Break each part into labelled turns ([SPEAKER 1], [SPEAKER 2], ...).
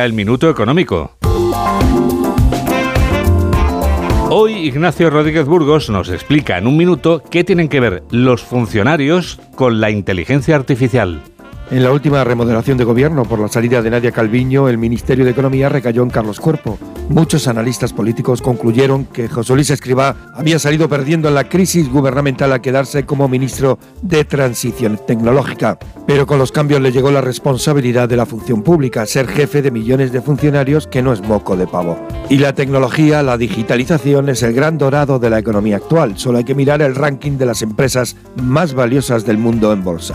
[SPEAKER 1] el minuto económico. Hoy Ignacio Rodríguez Burgos nos explica en un minuto qué tienen que ver los funcionarios con la inteligencia artificial.
[SPEAKER 2] En la última remodelación de gobierno por la salida de Nadia Calviño, el Ministerio de Economía recayó en Carlos Cuerpo. Muchos analistas políticos concluyeron que José Luis Escribá había salido perdiendo en la crisis gubernamental al quedarse como ministro de Transición Tecnológica. Pero con los cambios le llegó la responsabilidad de la función pública, ser jefe de millones de funcionarios que no es moco de pavo. Y la tecnología, la digitalización es el gran dorado de la economía actual. Solo hay que mirar el ranking de las empresas más valiosas del mundo en bolsa.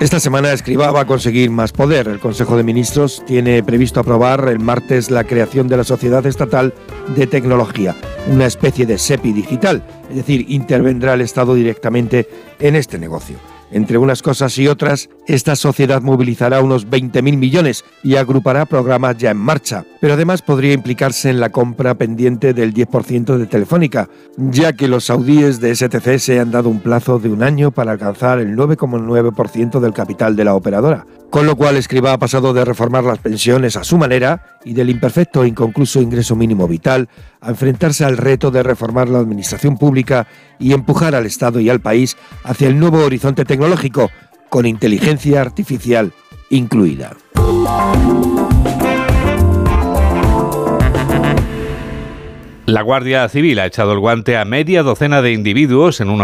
[SPEAKER 2] Esta semana Escribá va a conseguir más poder. El Consejo de Ministros tiene previsto aprobar el martes la creación de la Sociedad Estatal de Tecnología, una especie de SEPI digital, es decir, intervendrá el Estado directamente en este negocio. Entre unas cosas y otras, esta sociedad movilizará unos 20.000 millones y agrupará programas ya en marcha, pero además podría implicarse en la compra pendiente del 10% de Telefónica, ya que los saudíes de STC se han dado un plazo de un año para alcanzar el 9,9% del capital de la operadora. Con lo cual Escriba ha pasado de reformar las pensiones a su manera y del imperfecto e inconcluso ingreso mínimo vital a enfrentarse al reto de reformar la administración pública y empujar al Estado y al país hacia el nuevo horizonte tecnológico con inteligencia artificial incluida.
[SPEAKER 1] La Guardia Civil ha echado el guante a media docena de individuos en una